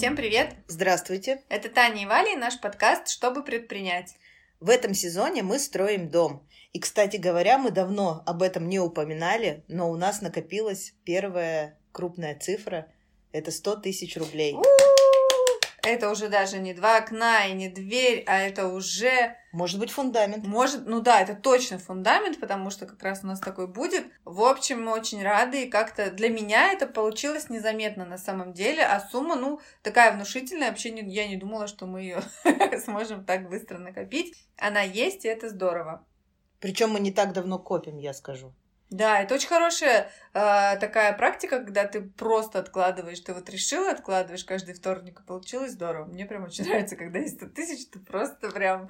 Всем привет! Здравствуйте! Это Таня и Валя и наш подкаст «Чтобы предпринять». В этом сезоне мы строим дом. И, кстати говоря, мы давно об этом не упоминали, но у нас накопилась первая крупная цифра. Это 100 тысяч рублей. У-у-у! Это уже даже не два окна и не дверь, а это уже... Может быть, фундамент. Может, ну да, это точно фундамент, потому что как раз у нас такой будет. В общем, мы очень рады, и как-то для меня это получилось незаметно на самом деле, а сумма, ну, такая внушительная, вообще не, я не думала, что мы ее сможем так быстро накопить. Она есть, и это здорово. Причем мы не так давно копим, я скажу. Да, это очень хорошая э, такая практика, когда ты просто откладываешь. Ты вот решила, откладываешь каждый вторник, и получилось здорово. Мне прям очень нравится, когда есть 100 тысяч, ты просто прям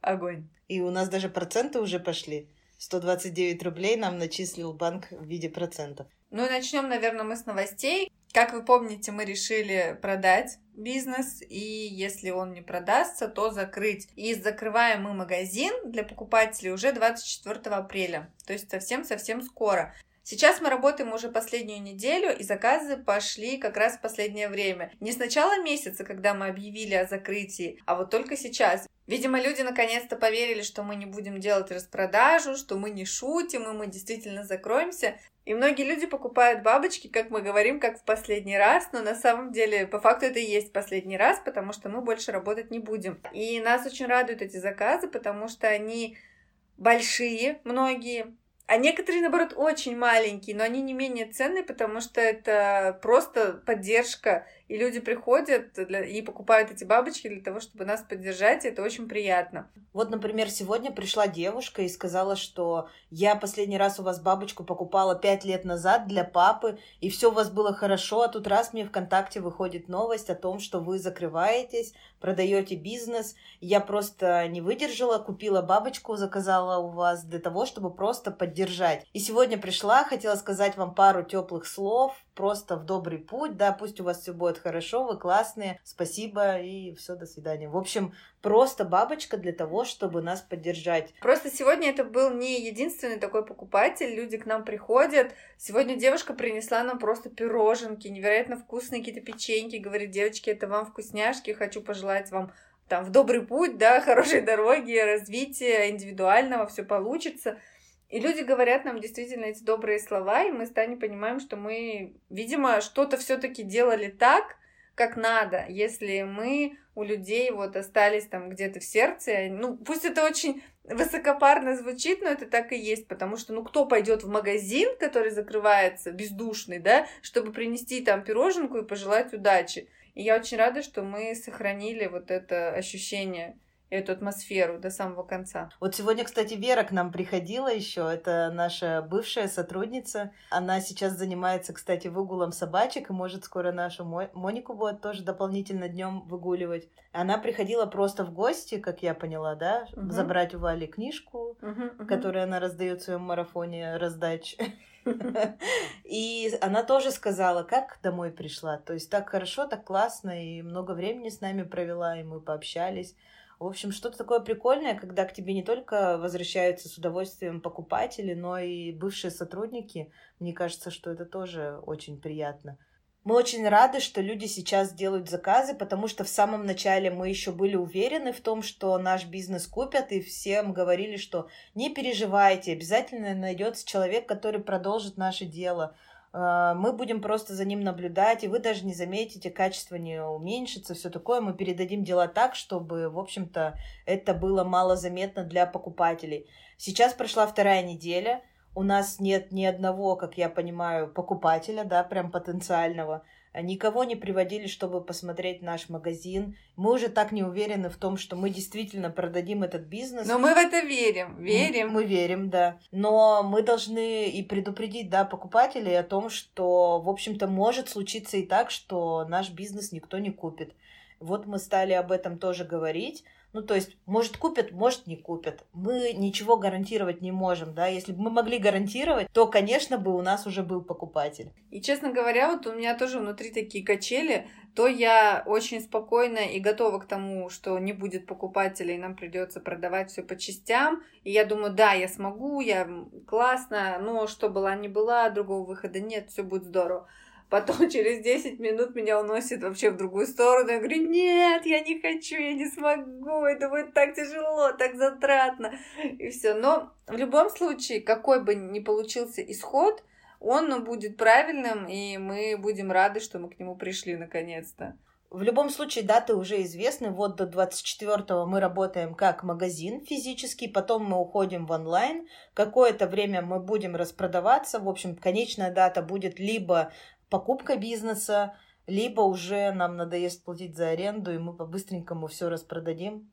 огонь. И у нас даже проценты уже пошли. 129 рублей нам начислил банк в виде процентов. Ну и начнем, наверное, мы с новостей. Как вы помните, мы решили продать бизнес, и если он не продастся, то закрыть. И закрываем мы магазин для покупателей уже 24 апреля, то есть совсем-совсем скоро. Сейчас мы работаем уже последнюю неделю, и заказы пошли как раз в последнее время. Не с начала месяца, когда мы объявили о закрытии, а вот только сейчас. Видимо, люди наконец-то поверили, что мы не будем делать распродажу, что мы не шутим, и мы действительно закроемся. И многие люди покупают бабочки, как мы говорим, как в последний раз, но на самом деле по факту это и есть последний раз, потому что мы больше работать не будем. И нас очень радуют эти заказы, потому что они большие, многие, а некоторые, наоборот, очень маленькие, но они не менее ценные, потому что это просто поддержка. И люди приходят для... и покупают эти бабочки для того, чтобы нас поддержать, и это очень приятно. Вот, например, сегодня пришла девушка и сказала, что я последний раз у вас бабочку покупала пять лет назад для папы, и все у вас было хорошо, а тут раз мне ВКонтакте выходит новость о том, что вы закрываетесь, продаете бизнес. Я просто не выдержала, купила бабочку, заказала у вас для того, чтобы просто поддержать. И сегодня пришла, хотела сказать вам пару теплых слов, просто в добрый путь, да, пусть у вас все будет хорошо, вы классные, спасибо и все, до свидания. В общем, просто бабочка для того, чтобы нас поддержать. Просто сегодня это был не единственный такой покупатель, люди к нам приходят. Сегодня девушка принесла нам просто пироженки, невероятно вкусные какие-то печеньки, говорит, девочки, это вам вкусняшки, хочу пожелать вам там в добрый путь, да, хорошей дороги, развития индивидуального, все получится. И люди говорят нам действительно эти добрые слова, и мы с Таней понимаем, что мы, видимо, что-то все-таки делали так, как надо, если мы у людей вот остались там где-то в сердце, ну, пусть это очень высокопарно звучит, но это так и есть, потому что, ну, кто пойдет в магазин, который закрывается, бездушный, да, чтобы принести там пироженку и пожелать удачи. И я очень рада, что мы сохранили вот это ощущение эту атмосферу до самого конца. Вот сегодня, кстати, Вера к нам приходила еще. Это наша бывшая сотрудница. Она сейчас занимается, кстати, выгулом собачек и может скоро нашу Монику будет тоже дополнительно днем выгуливать. Она приходила просто в гости, как я поняла, да, угу. забрать у Вали книжку, угу, угу. которую она раздает в своем марафоне раздач. И она тоже сказала, как домой пришла. То есть так хорошо, так классно, и много времени с нами провела, и мы пообщались. В общем, что-то такое прикольное, когда к тебе не только возвращаются с удовольствием покупатели, но и бывшие сотрудники. Мне кажется, что это тоже очень приятно. Мы очень рады, что люди сейчас делают заказы, потому что в самом начале мы еще были уверены в том, что наш бизнес купят, и всем говорили, что не переживайте, обязательно найдется человек, который продолжит наше дело. А, мы будем просто за ним наблюдать, и вы даже не заметите, качество не уменьшится, все такое. Мы передадим дела так, чтобы, в общем-то, это было мало заметно для покупателей. Сейчас прошла вторая неделя, у нас нет ни одного, как я понимаю, покупателя, да, прям потенциального никого не приводили, чтобы посмотреть наш магазин. Мы уже так не уверены в том, что мы действительно продадим этот бизнес. Но мы в это верим, верим. Мы, мы верим, да. Но мы должны и предупредить, да, покупателей о том, что, в общем-то, может случиться и так, что наш бизнес никто не купит. Вот мы стали об этом тоже говорить. Ну, то есть, может, купят, может, не купят. Мы ничего гарантировать не можем, да. Если бы мы могли гарантировать, то, конечно, бы у нас уже был покупатель. И, честно говоря, вот у меня тоже внутри такие качели. То я очень спокойна и готова к тому, что не будет покупателей, нам придется продавать все по частям. И я думаю, да, я смогу, я классно, но что была, не была, другого выхода нет, все будет здорово. Потом через 10 минут меня уносит вообще в другую сторону. Я говорю, нет, я не хочу, я не смогу, это будет так тяжело, так затратно. И все. Но в любом случае, какой бы ни получился исход, он будет правильным, и мы будем рады, что мы к нему пришли наконец-то. В любом случае, даты уже известны. Вот до 24-го мы работаем как магазин физический, потом мы уходим в онлайн. Какое-то время мы будем распродаваться. В общем, конечная дата будет либо покупка бизнеса, либо уже нам надоест платить за аренду, и мы по-быстренькому все распродадим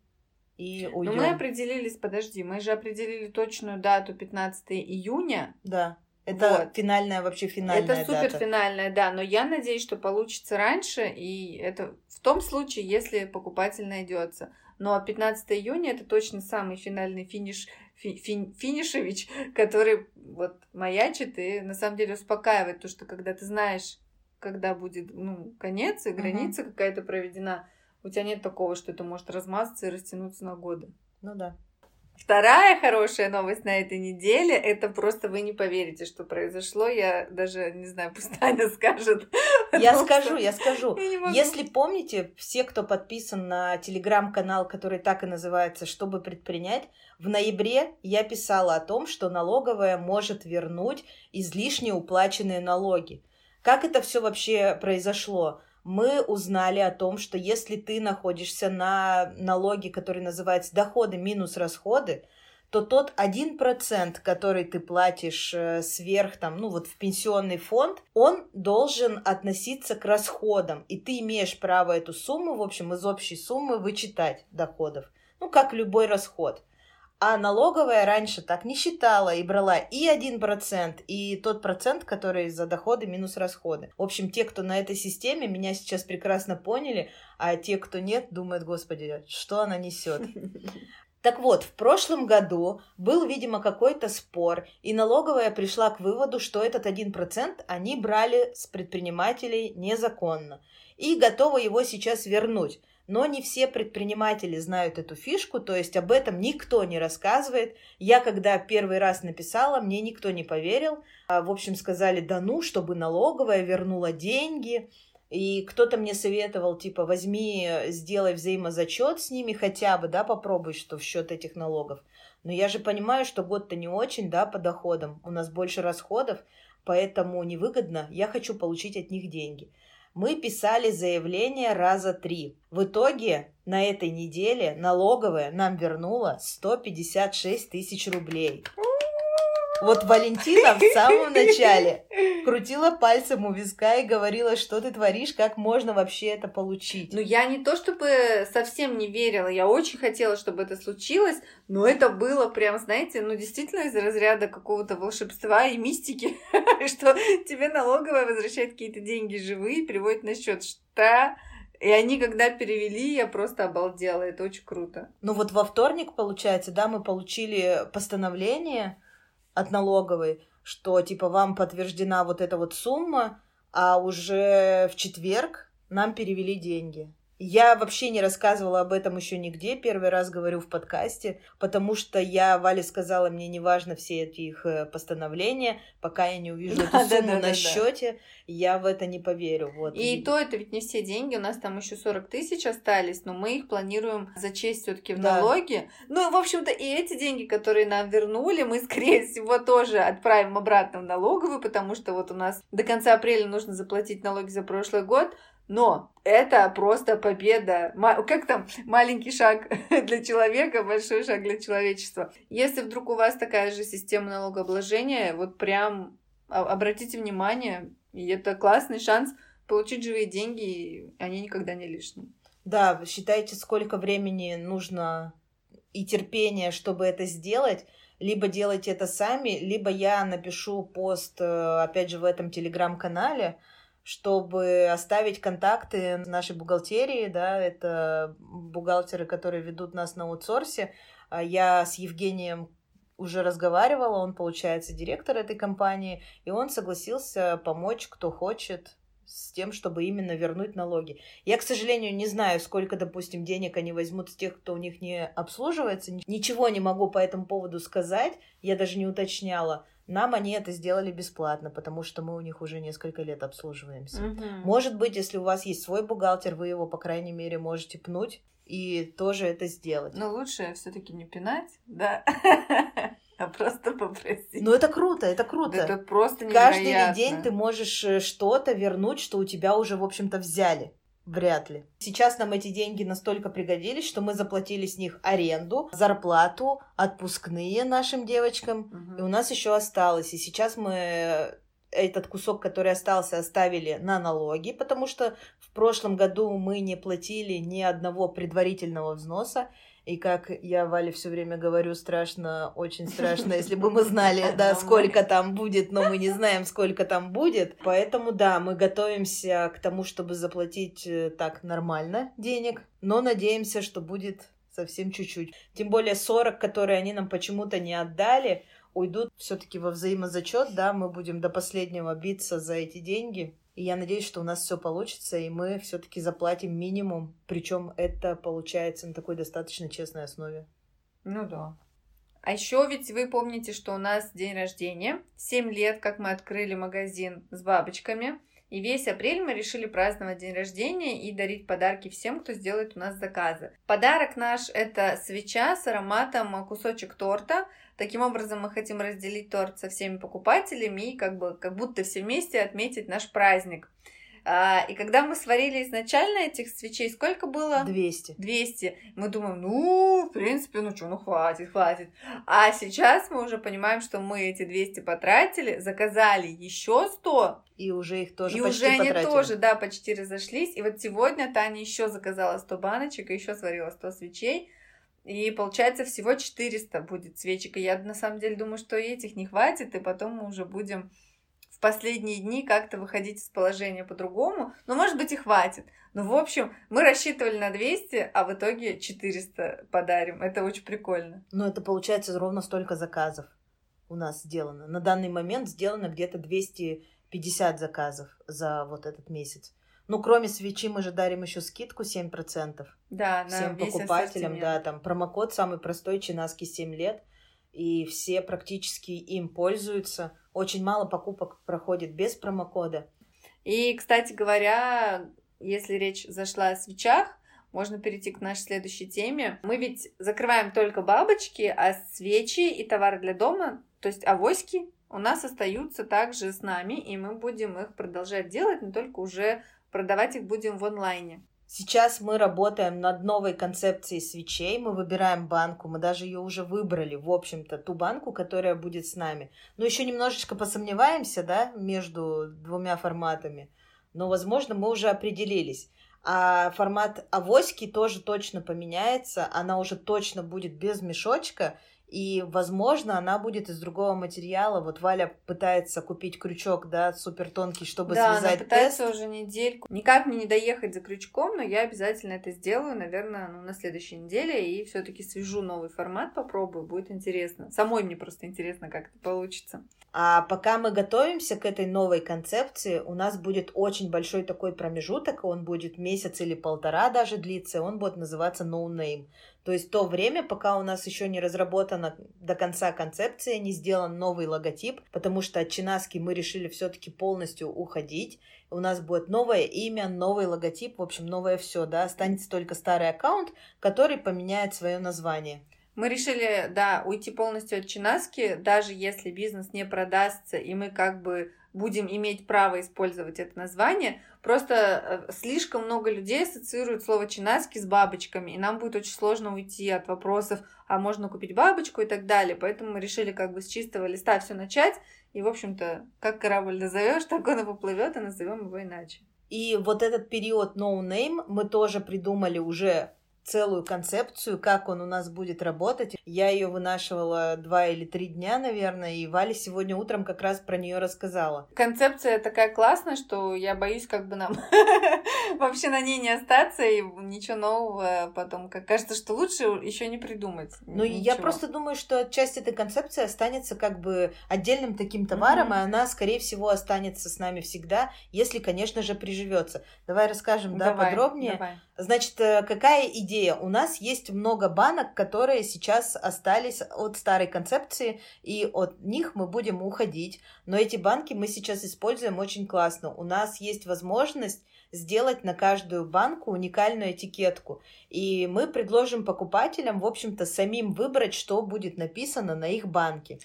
и уйдем. Но мы определились, подожди, мы же определили точную дату 15 июня. Да. Это вот. финальная, вообще финальная Это супер финальная, да. Но я надеюсь, что получится раньше. И это в том случае, если покупатель найдется. Но 15 июня это точно самый финальный финиш, фи, фи, финишевич, который вот маячит и на самом деле успокаивает. То, что когда ты знаешь, когда будет ну, конец и граница угу. какая-то проведена, у тебя нет такого, что это может размазаться и растянуться на годы. Ну да. Вторая хорошая новость на этой неделе, это просто вы не поверите, что произошло. Я даже не знаю, пусть Таня скажет. Я скажу, я скажу. Я Если помните, все, кто подписан на телеграм-канал, который так и называется «Чтобы предпринять», в ноябре я писала о том, что налоговая может вернуть излишне уплаченные налоги. Как это все вообще произошло? Мы узнали о том, что если ты находишься на налоге, который называется доходы минус расходы, то тот один процент, который ты платишь э, сверх, там, ну вот в пенсионный фонд, он должен относиться к расходам. И ты имеешь право эту сумму, в общем, из общей суммы вычитать доходов. Ну, как любой расход. А налоговая раньше так не считала и брала и один процент, и тот процент, который за доходы минус расходы. В общем, те, кто на этой системе, меня сейчас прекрасно поняли, а те, кто нет, думают, господи, что она несет. Так вот, в прошлом году был, видимо, какой-то спор, и налоговая пришла к выводу, что этот один процент они брали с предпринимателей незаконно и готовы его сейчас вернуть. Но не все предприниматели знают эту фишку, то есть об этом никто не рассказывает. Я когда первый раз написала, мне никто не поверил. А, в общем, сказали, да ну, чтобы налоговая вернула деньги. И кто-то мне советовал, типа, возьми, сделай взаимозачет с ними хотя бы, да, попробуй, что в счет этих налогов. Но я же понимаю, что год-то не очень, да, по доходам. У нас больше расходов, поэтому невыгодно. Я хочу получить от них деньги. Мы писали заявление раза три. В итоге на этой неделе налоговая нам вернула 156 тысяч рублей. Вот Валентина в самом начале крутила пальцем у виска и говорила, что ты творишь, как можно вообще это получить. Ну, я не то чтобы совсем не верила, я очень хотела, чтобы это случилось, но это было прям, знаете, ну, действительно из разряда какого-то волшебства и мистики, что тебе налоговая возвращает какие-то деньги живые, переводит на счет. Что? И они, когда перевели, я просто обалдела. Это очень круто. Ну вот во вторник, получается, да, мы получили постановление от налоговой, что типа вам подтверждена вот эта вот сумма, а уже в четверг нам перевели деньги. Я вообще не рассказывала об этом еще нигде, первый раз говорю в подкасте, потому что я, Вале сказала, мне не важно все эти их э, постановления, пока я не увижу эту сумму на счете, я в это не поверю. Вот. И, и то это ведь не все деньги, у нас там еще 40 тысяч остались, но мы их планируем зачесть все-таки в да. налоги. Ну, в общем-то, и эти деньги, которые нам вернули, мы, скорее всего, тоже отправим обратно в налоговую, потому что вот у нас до конца апреля нужно заплатить налоги за прошлый год, но это просто победа. Как там? Маленький шаг для человека, большой шаг для человечества. Если вдруг у вас такая же система налогообложения, вот прям обратите внимание, и это классный шанс получить живые деньги, и они никогда не лишние. Да, считайте, сколько времени нужно и терпения, чтобы это сделать. Либо делайте это сами, либо я напишу пост, э, опять же, в этом телеграм-канале, чтобы оставить контакты нашей бухгалтерии, да, это бухгалтеры, которые ведут нас на аутсорсе. А я с Евгением уже разговаривала, он, получается, директор этой компании, и он согласился помочь, кто хочет. с тем, чтобы именно вернуть налоги. Я, к сожалению, не знаю, сколько, допустим, денег они возьмут с тех, кто у них не обслуживается. Ничего не могу по этому поводу сказать. Я даже не уточняла. Нам они это сделали бесплатно, потому что мы у них уже несколько лет обслуживаемся. Угу. Может быть, если у вас есть свой бухгалтер, вы его, по крайней мере, можете пнуть и тоже это сделать. Но лучше все-таки не пинать, да, а просто попросить. Ну это круто, это круто. Это просто Каждый невероятно. день ты можешь э, что-то вернуть, что у тебя уже, в общем-то, взяли. Вряд ли. Сейчас нам эти деньги настолько пригодились, что мы заплатили с них аренду, зарплату, отпускные нашим девочкам. Мгм. И у нас еще осталось. И сейчас мы этот кусок, который остался, оставили на налоги, потому что в прошлом году мы не платили ни одного предварительного взноса. И как я Вале все время говорю, страшно, очень страшно, если бы мы знали, да, сколько там будет, но мы не знаем, сколько там будет. Поэтому, да, мы готовимся к тому, чтобы заплатить э, так нормально денег, но надеемся, что будет совсем чуть-чуть. Тем более 40, которые они нам почему-то не отдали, уйдут все-таки во взаимозачет, да, мы будем до последнего биться за эти деньги. И я надеюсь, что у нас все получится, и мы все-таки заплатим минимум. Причем это получается на такой достаточно честной основе. Ну да. А еще ведь вы помните, что у нас день рождения. Семь лет, как мы открыли магазин с бабочками. И весь апрель мы решили праздновать день рождения и дарить подарки всем, кто сделает у нас заказы. Подарок наш – это свеча с ароматом кусочек торта. Таким образом, мы хотим разделить торт со всеми покупателями и как, бы, как будто все вместе отметить наш праздник. А, и когда мы сварили изначально этих свечей, сколько было? 200. 200. Мы думаем, ну, в принципе, ну что, ну хватит, хватит. А сейчас мы уже понимаем, что мы эти 200 потратили, заказали еще 100, И уже их тоже и почти уже они потратили. тоже, да, почти разошлись. И вот сегодня Таня еще заказала 100 баночек и еще сварила 100 свечей. И получается всего 400 будет свечек. И я на самом деле думаю, что и этих не хватит, и потом мы уже будем последние дни как-то выходить из положения по-другому. Но, может быть, и хватит. Ну, в общем, мы рассчитывали на 200, а в итоге 400 подарим. Это очень прикольно. Но это получается ровно столько заказов у нас сделано. На данный момент сделано где-то 250 заказов за вот этот месяц. Ну, кроме свечи, мы же дарим еще скидку 7%. Да, на всем покупателям, ассортимент. да, там промокод самый простой, Чинаски 7 лет, и все практически им пользуются. Очень мало покупок проходит без промокода. И, кстати говоря, если речь зашла о свечах, можно перейти к нашей следующей теме. Мы ведь закрываем только бабочки, а свечи и товары для дома, то есть авоськи, у нас остаются также с нами, и мы будем их продолжать делать, но только уже продавать их будем в онлайне. Сейчас мы работаем над новой концепцией свечей. Мы выбираем банку. Мы даже ее уже выбрали, в общем-то, ту банку, которая будет с нами. Но еще немножечко посомневаемся, да, между двумя форматами. Но, возможно, мы уже определились. А формат авоськи тоже точно поменяется. Она уже точно будет без мешочка. И, возможно, она будет из другого материала. Вот Валя пытается купить крючок, да, супер тонкий, чтобы да, связать она пытается тест. уже недельку. Никак мне не доехать за крючком, но я обязательно это сделаю, наверное, ну, на следующей неделе. И все-таки свяжу новый формат, попробую, будет интересно. Самой мне просто интересно, как это получится. А пока мы готовимся к этой новой концепции, у нас будет очень большой такой промежуток, он будет месяц или полтора даже длиться, он будет называться No Name. То есть то время, пока у нас еще не разработана до конца концепция, не сделан новый логотип, потому что от Чинаски мы решили все-таки полностью уходить. У нас будет новое имя, новый логотип, в общем, новое все, да, останется только старый аккаунт, который поменяет свое название. Мы решили, да, уйти полностью от Чинаски, даже если бизнес не продастся, и мы как бы будем иметь право использовать это название. Просто э, слишком много людей ассоциируют слово чинаски с бабочками, и нам будет очень сложно уйти от вопросов, а можно купить бабочку и так далее. Поэтому мы решили как бы с чистого листа все начать. И, в общем-то, как корабль назовешь, так он и поплывет, и назовем его иначе. И вот этот период no name мы тоже придумали уже целую концепцию, как он у нас будет работать. Я ее вынашивала два или три дня, наверное, и Валя сегодня утром как раз про нее рассказала. Концепция такая классная, что я боюсь, как бы нам вообще на ней не остаться, и ничего нового потом, как кажется, что лучше еще не придумать. Ну, я просто думаю, что часть этой концепции останется как бы отдельным таким товаром, и она, скорее всего, останется с нами всегда, если, конечно же, приживется. Давай расскажем, да, подробнее. Значит, э, какая идея? У нас есть много банок, которые сейчас остались от старой концепции, и от них мы будем уходить. Но эти банки мы сейчас используем очень классно. У нас есть возможность сделать на каждую банку уникальную этикетку. И мы предложим покупателям, в общем-то, самим выбрать, что будет написано на их банке.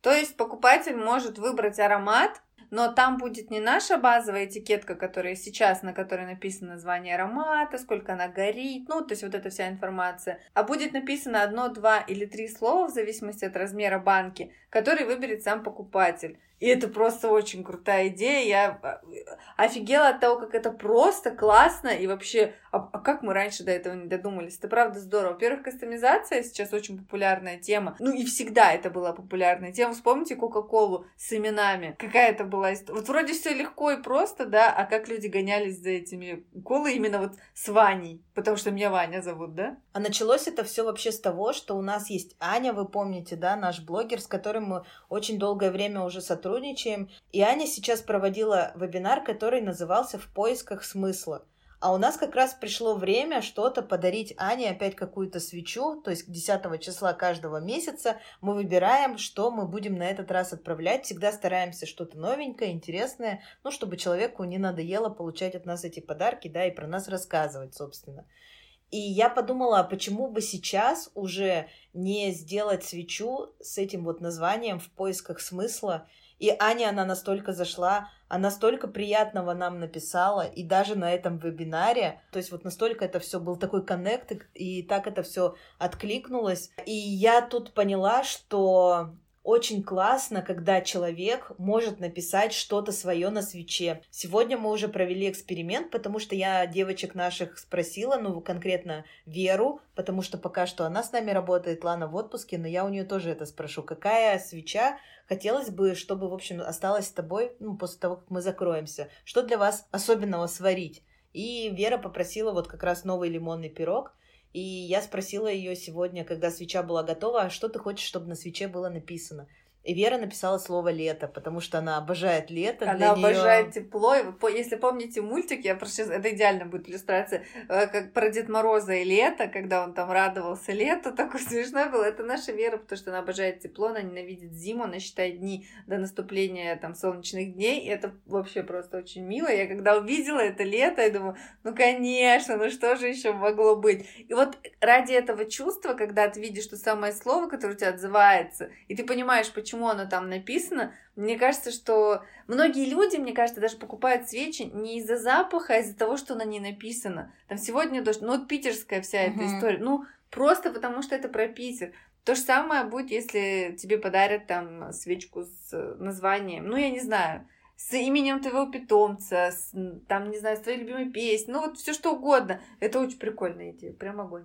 То есть покупатель может выбрать аромат, но там будет не наша базовая этикетка, которая сейчас, на которой написано название аромата, сколько она горит, ну, то есть вот эта вся информация, а будет написано одно, два или три слова в зависимости от размера банки, который выберет сам покупатель. И это просто очень крутая идея. Я а, офигела от того, как это просто классно. И вообще, а, а как мы раньше до этого не додумались? Это правда здорово. Во-первых, кастомизация сейчас очень популярная тема. Ну и всегда это была популярная тема. Вспомните Кока-Колу с именами. Какая это была история. Вот вроде все легко и просто, да, а как люди гонялись за этими колы именно вот с Ваней. Потому что меня Ваня зовут, да? А началось это все вообще с того, что у нас есть Аня, вы помните, да, наш блогер, с которым мы очень долгое время уже сотрудничаем сотрудничаем. И Аня сейчас проводила вебинар, который назывался «В поисках смысла». А у нас как раз пришло время что-то подарить Ане, опять какую-то свечу, то есть 10 числа каждого месяца мы выбираем, что мы будем на этот раз отправлять. Всегда стараемся что-то новенькое, интересное, ну, чтобы человеку не надоело получать от нас эти подарки, да, и про нас рассказывать, собственно. И я подумала, а почему бы сейчас уже не сделать свечу с этим вот названием в поисках смысла, и Аня, она настолько зашла, она столько приятного нам написала, и даже на этом вебинаре, то есть вот настолько это все был такой коннект, и так это все откликнулось. И я тут поняла, что очень классно, когда человек может написать что-то свое на свече. Сегодня мы уже провели эксперимент, потому что я девочек наших спросила, ну, конкретно Веру, потому что пока что она с нами работает, Лана в отпуске, но я у нее тоже это спрошу. Какая свеча хотелось бы, чтобы, в общем, осталась с тобой, ну, после того, как мы закроемся? Что для вас особенного сварить? И Вера попросила вот как раз новый лимонный пирог. И я спросила ее сегодня, когда свеча была готова, а что ты хочешь, чтобы на свече было написано? И Вера написала слово лето, потому что она обожает лето. Она обожает неё... тепло. И если помните мультик, я сейчас это идеально будет иллюстрация, э, как про Дед Мороза и лето, когда он там радовался лету, такой смешной был. Это наша Вера, потому что она обожает тепло, она ненавидит зиму, она считает дни до наступления там солнечных дней. И это вообще просто очень мило. Я когда увидела это лето, я думаю, ну конечно, ну что же еще могло быть? И вот ради этого чувства, когда ты видишь то самое слово, которое у тебя отзывается, и ты понимаешь, почему почему оно там написано. Мне кажется, что многие люди, мне кажется, даже покупают свечи не из-за запаха, а из-за того, что на ней написано. Там сегодня дождь, ну вот питерская вся эта uh-huh. история. Ну, просто потому что это про Питер. То же самое будет, если тебе подарят там свечку с названием, ну, я не знаю, с именем твоего питомца, с, там, не знаю, с твоей любимой песней, ну, вот все что угодно. Это очень прикольная идея, прям огонь.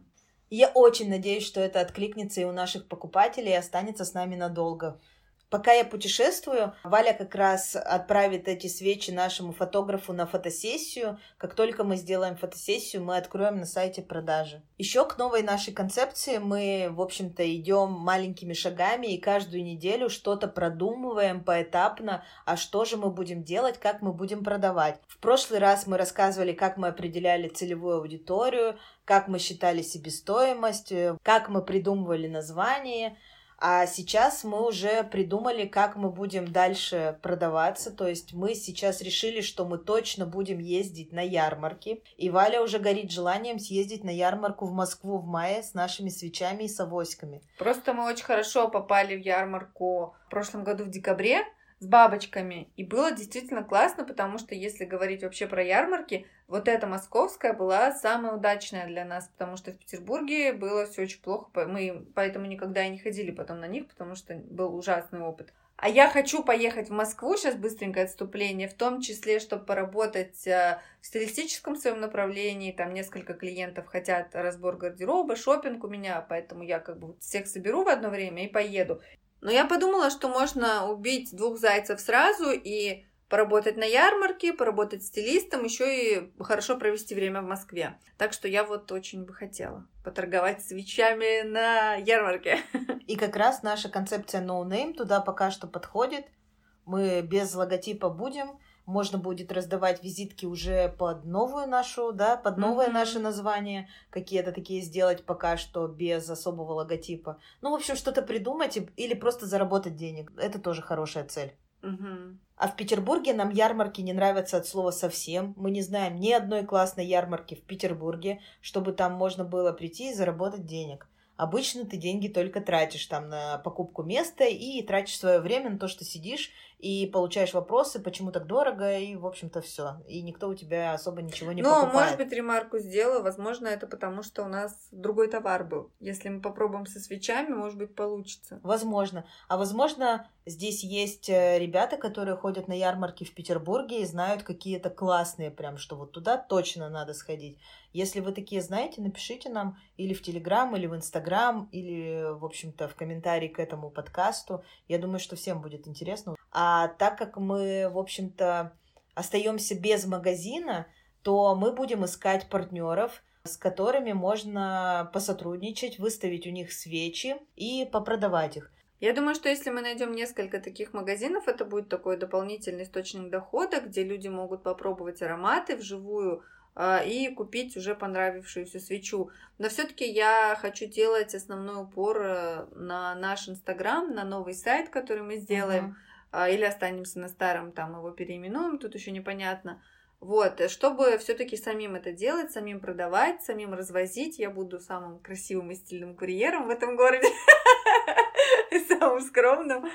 Я очень надеюсь, что это откликнется и у наших покупателей и останется с нами надолго. Пока я путешествую, Валя как раз отправит эти свечи нашему фотографу на фотосессию. Как только мы сделаем фотосессию, мы откроем на сайте продажи. Еще к новой нашей концепции мы, в общем-то, идем маленькими шагами и каждую неделю что-то продумываем поэтапно, а что же мы будем делать, как мы будем продавать. В прошлый раз мы рассказывали, как мы определяли целевую аудиторию, как мы считали себестоимость, как мы придумывали название – а сейчас мы уже придумали, как мы будем дальше продаваться. То есть мы сейчас решили, что мы точно будем ездить на ярмарки. И Валя уже горит желанием съездить на ярмарку в Москву в мае с нашими свечами и с авоськами. Просто мы очень хорошо попали в ярмарку в прошлом году в декабре с бабочками. И было действительно классно, потому что если говорить вообще про ярмарки, вот эта московская была самая удачная для нас, потому что в Петербурге было все очень плохо, мы поэтому никогда и не ходили потом на них, потому что был ужасный опыт. А я хочу поехать в Москву, сейчас быстренькое отступление, в том числе, чтобы поработать э, в стилистическом своем направлении. Там несколько клиентов хотят разбор гардероба, шопинг у меня, поэтому я как бы всех соберу в одно время и поеду. Но я подумала, что можно убить двух зайцев сразу и поработать на ярмарке, поработать стилистом, еще и хорошо провести время в Москве. Так что я вот очень бы хотела поторговать свечами на ярмарке. И как раз наша концепция No Name туда пока что подходит. Мы без логотипа будем. Можно будет раздавать визитки уже под новую нашу, да, под новое mm-hmm. наше название. Какие-то такие сделать пока что без особого логотипа. Ну, в общем, что-то придумать или просто заработать денег. Это тоже хорошая цель. Угу. А в Петербурге нам ярмарки не нравятся от слова совсем. Мы не знаем ни одной классной ярмарки в Петербурге, чтобы там можно было прийти и заработать денег. Обычно ты деньги только тратишь там на покупку места и тратишь свое время на то, что сидишь и получаешь вопросы, почему так дорого, и, в общем-то, все. И никто у тебя особо ничего не ну, покупает. Ну, может быть, ремарку сделаю. Возможно, это потому, что у нас другой товар был. Если мы попробуем со свечами, может быть, получится. Возможно. А возможно, здесь есть э, ребята, которые ходят на ярмарки в Петербурге и знают какие-то классные, прям, что вот туда точно надо сходить. Если вы такие знаете, напишите нам или в Телеграм, или в Инстаграм, или, в общем-то, в комментарии к этому подкасту. Я думаю, что всем будет интересно. А так как мы, в общем-то, остаемся без магазина, то мы будем искать партнеров, с которыми можно посотрудничать, выставить у них свечи и попродавать их. Я думаю, что если мы найдем несколько таких магазинов, это будет такой дополнительный источник дохода, где люди могут попробовать ароматы вживую и купить уже понравившуюся свечу. Но все-таки я хочу делать основной упор э, на наш Инстаграм, на новый сайт, который мы сделаем, uh-huh. или останемся на старом, там его переименуем, тут еще непонятно. Вот, э, чтобы все-таки самим это делать, самим продавать, самим развозить, я буду самым красивым и стильным курьером в этом городе, самым скромным.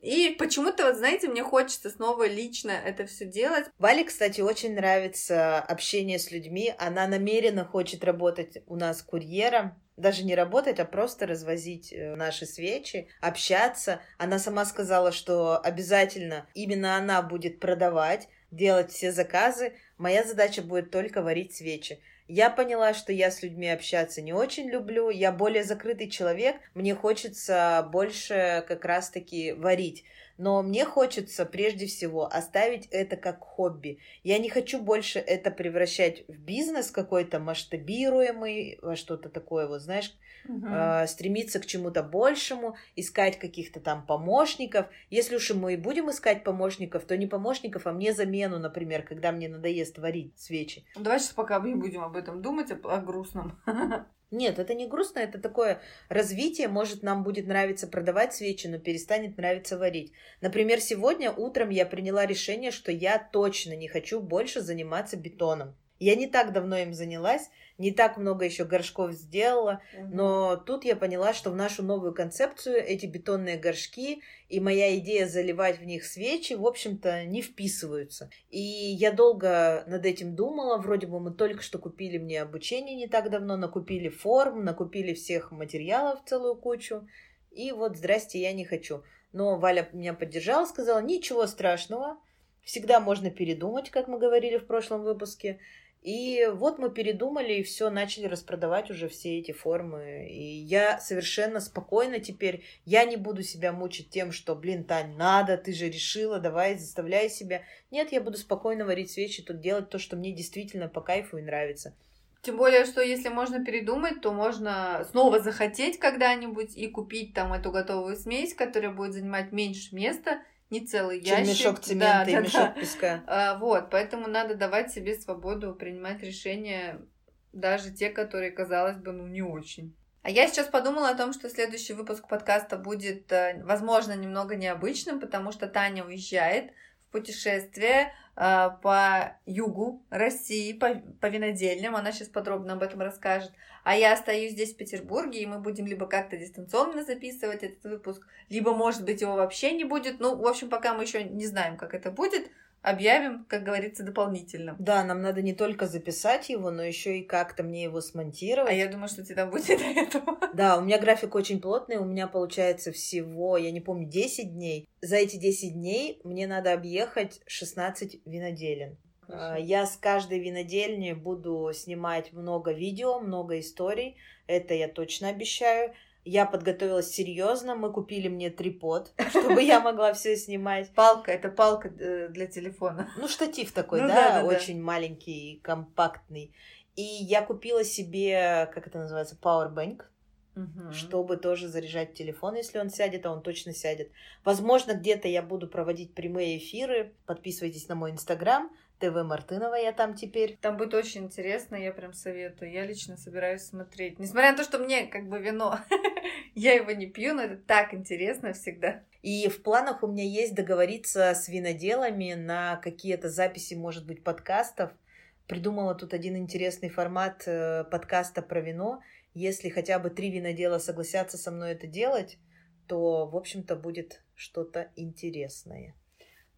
И почему-то, вот знаете, мне хочется снова лично это все делать. Вале, кстати, очень нравится общение с людьми. Она намеренно хочет работать у нас курьером. Даже не работать, а просто развозить э, наши свечи, общаться. Она сама сказала, что обязательно именно она будет продавать, делать все заказы. Моя задача будет только варить свечи. Я поняла, что я с людьми общаться не очень люблю, я более закрытый человек, мне хочется больше как раз-таки варить. Но мне хочется прежде всего оставить это как хобби. Я не хочу больше это превращать в бизнес какой-то масштабируемый, во что-то такое, вот знаешь, угу. э, стремиться к чему-то большему, искать каких-то там помощников. Если уж мы и будем искать помощников, то не помощников, а мне замену, например, когда мне надоест варить свечи. Давай сейчас пока не будем об этом думать, о, о грустном. Нет, это не грустно, это такое развитие. Может, нам будет нравиться продавать свечи, но перестанет нравиться варить. Например, сегодня утром я приняла решение, что я точно не хочу больше заниматься бетоном. Я не так давно им занялась, не так много еще горшков сделала, угу. но тут я поняла, что в нашу новую концепцию эти бетонные горшки и моя идея заливать в них свечи, в общем-то, не вписываются. И я долго над этим думала, вроде бы мы только что купили мне обучение не так давно, накупили форм, накупили всех материалов целую кучу, и вот здрасте, я не хочу. Но Валя меня поддержала, сказала, ничего страшного, всегда можно передумать, как мы говорили в прошлом выпуске. И вот мы передумали и все, начали распродавать уже все эти формы. И я совершенно спокойно теперь, я не буду себя мучить тем, что, блин, Тань, надо, ты же решила, давай, заставляй себя. Нет, я буду спокойно варить свечи, тут делать то, что мне действительно по кайфу и нравится. Тем более, что если можно передумать, то можно снова захотеть когда-нибудь и купить там эту готовую смесь, которая будет занимать меньше места, не целый Чем ящик. мешок цемента да, и да, мешок да. песка. А, вот, поэтому надо давать себе свободу принимать решения, даже те, которые, казалось бы, ну, не очень. А я сейчас подумала о том, что следующий выпуск подкаста будет, э, возможно, немного необычным, потому что Таня уезжает путешествие э, по югу России, по, по винодельням. Она сейчас подробно об этом расскажет. А я остаюсь здесь, в Петербурге, и мы будем либо как-то дистанционно записывать этот выпуск, либо, может быть, его вообще не будет. Ну, в общем, пока мы еще не знаем, как это будет объявим, как говорится, дополнительно. Да, нам надо не только записать его, но еще и как-то мне его смонтировать. А я думаю, что тебе там будет этого. Да, у меня график очень плотный, у меня получается всего, я не помню, 10 дней. За эти 10 дней мне надо объехать 16 виноделин. Хорошо. А, я с каждой винодельни буду снимать много видео, много историй. Это я точно обещаю. Я подготовилась серьезно. Мы купили мне трипод, чтобы я могла все снимать. Палка, это палка э, для телефона. Ну, штатив такой, ну, да, да, очень маленький, компактный. И я купила себе, как это называется, powerbank, угу. чтобы тоже заряжать телефон, если он сядет, а он точно сядет. Возможно, где-то я буду проводить прямые эфиры. Подписывайтесь на мой инстаграм. ТВ Мартынова я там теперь. Там будет очень интересно, я прям советую. Я лично собираюсь смотреть. Несмотря на то, что мне как бы вино, я его не пью, но это так интересно всегда. И в планах у меня есть договориться с виноделами на какие-то записи, может быть, подкастов. Придумала тут один интересный формат э, подкаста про вино. Если хотя бы три винодела согласятся со мной это делать, то, в общем-то, будет что-то интересное.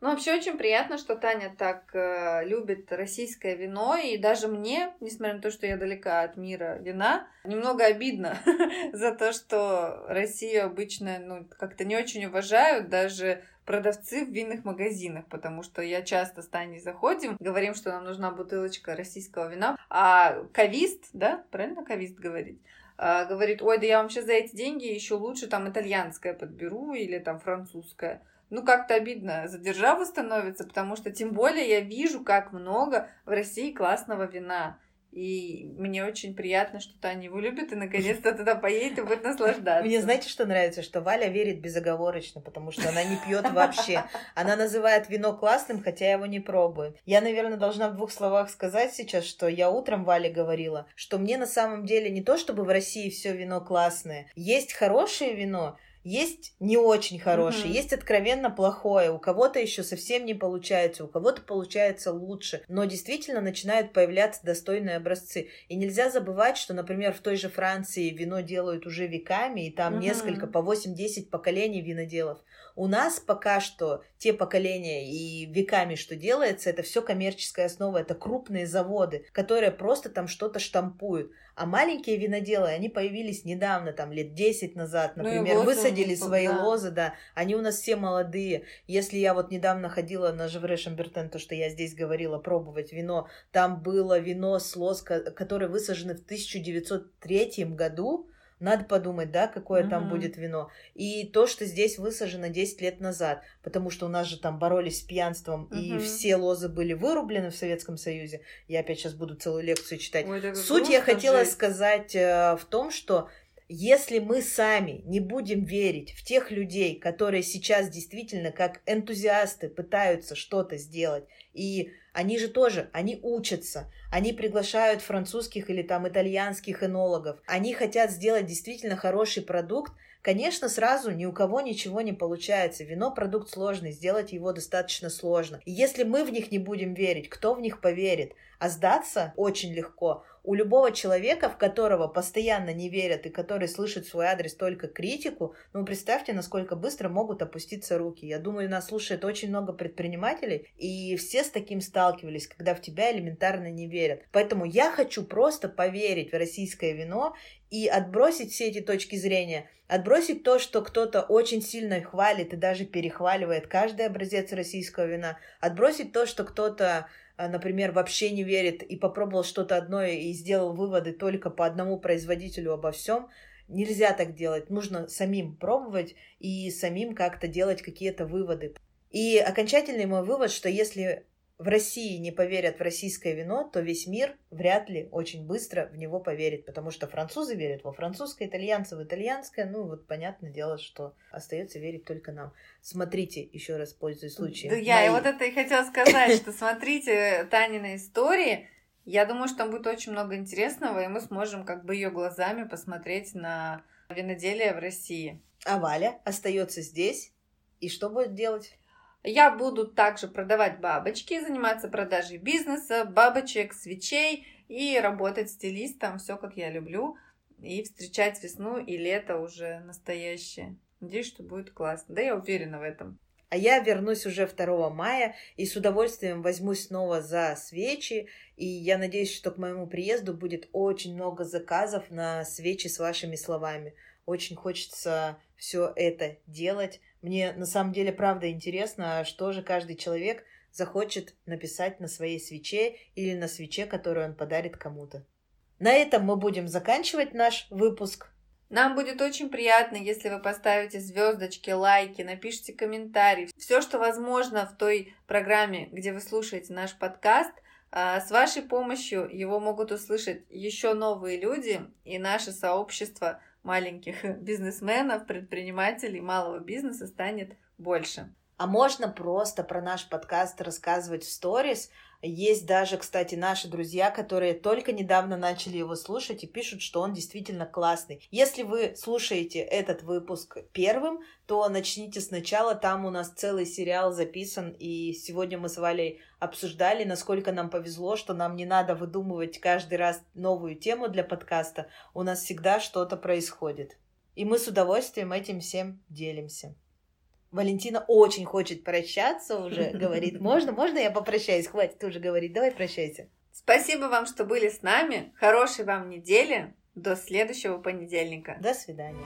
Ну, вообще очень приятно, что Таня так э, любит российское вино, и даже мне, несмотря на то, что я далека от мира вина, немного обидно за то, что Россию обычно ну, как-то не очень уважают даже продавцы в винных магазинах, потому что я часто с Таней заходим, говорим, что нам нужна бутылочка российского вина, а кавист, да, правильно кавист говорить? А, говорит, ой, да я вам сейчас за эти деньги еще лучше там итальянское подберу или там французское ну, как-то обидно за державу становится, потому что тем более я вижу, как много в России классного вина. И мне очень приятно, что Таня его любит и наконец-то туда поедет и будет наслаждаться. Мне знаете, что нравится? Что Валя верит безоговорочно, потому что она не пьет вообще. Она называет вино классным, хотя его не пробует. Я, наверное, должна в двух словах сказать сейчас, что я утром Вале говорила, что мне на самом деле не то, чтобы в России все вино классное. Есть хорошее вино, есть не очень хорошее, угу. есть откровенно плохое, у кого-то еще совсем не получается, у кого-то получается лучше, но действительно начинают появляться достойные образцы. И нельзя забывать, что, например, в той же Франции вино делают уже веками, и там угу. несколько, по 8-10 поколений виноделов. У нас пока что те поколения и веками, что делается, это все коммерческая основа, это крупные заводы, которые просто там что-то штампуют. А маленькие виноделы, они появились недавно, там лет 10 назад, ну например, ну, высадили свои да. лозы, да. Они у нас все молодые. Если я вот недавно ходила на Живре Шамбертен, то, что я здесь говорила, пробовать вино, там было вино с лоз, которые высажены в 1903 году, надо подумать, да, какое mm-hmm. там будет вино. И то, что здесь высажено 10 лет назад, потому что у нас же там боролись с пьянством, mm-hmm. и все лозы были вырублены в Советском Союзе. Я опять сейчас буду целую лекцию читать. Ой, Суть я хотела жить. сказать э, в том, что если мы сами не будем верить в тех людей, которые сейчас действительно как энтузиасты пытаются что-то сделать, и они же тоже, они учатся, они приглашают французских или там итальянских энологов, они хотят сделать действительно хороший продукт, Конечно, сразу ни у кого ничего не получается. Вино продукт сложный, сделать его достаточно сложно. И если мы в них не будем верить, кто в них поверит? А сдаться очень легко. У любого человека, в которого постоянно не верят и который слышит свой адрес только критику, ну, представьте, насколько быстро могут опуститься руки. Я думаю, нас слушает очень много предпринимателей, и все с таким сталкивались, когда в тебя элементарно не верят. Поэтому я хочу просто поверить в российское вино и отбросить все эти точки зрения, отбросить то, что кто-то очень сильно хвалит и даже перехваливает каждый образец российского вина, отбросить то, что кто-то например, вообще не верит и попробовал что-то одно и сделал выводы только по одному производителю обо всем, нельзя так делать. Нужно самим пробовать и самим как-то делать какие-то выводы. И окончательный мой вывод, что если в России не поверят в российское вино, то весь мир вряд ли очень быстро в него поверит, потому что французы верят во французское, итальянцы в итальянское, ну вот понятное дело, что остается верить только нам. Смотрите, еще раз пользуясь случаем. Да, я и вот это и хотела сказать, что смотрите Танины истории, я думаю, что там будет очень много интересного, и мы сможем как бы ее глазами посмотреть на виноделие в России. А Валя остается здесь, и что будет делать? Я буду также продавать бабочки, заниматься продажей бизнеса, бабочек, свечей и работать стилистом, все как я люблю, и встречать весну и лето уже настоящее. Надеюсь, что будет классно. Да, я уверена в этом. А я вернусь уже 2 мая и с удовольствием возьмусь снова за свечи. И я надеюсь, что к моему приезду будет очень много заказов на свечи с вашими словами. Очень хочется все это делать. Мне на самом деле правда интересно, что же каждый человек захочет написать на своей свече или на свече, которую он подарит кому-то. На этом мы будем заканчивать наш выпуск. Нам будет очень приятно, если вы поставите звездочки, лайки, напишите комментарий. Все, что возможно в той программе, где вы слушаете наш подкаст. А, с вашей помощью его могут услышать еще новые люди, и наше сообщество маленьких бизнесменов, предпринимателей малого бизнеса станет больше. А можно просто про наш подкаст рассказывать в сторис, есть даже, кстати, наши друзья, которые только недавно начали его слушать и пишут, что он действительно классный. Если вы слушаете этот выпуск первым, то начните сначала. Там у нас целый сериал записан, и сегодня мы с Валей обсуждали, насколько нам повезло, что нам не надо выдумывать каждый раз новую тему для подкаста. У нас всегда что-то происходит. И мы с удовольствием этим всем делимся. Валентина очень хочет прощаться уже, говорит, можно, можно я попрощаюсь? Хватит уже говорить, давай прощайся. Спасибо вам, что были с нами. Хорошей вам недели. До следующего понедельника. До свидания.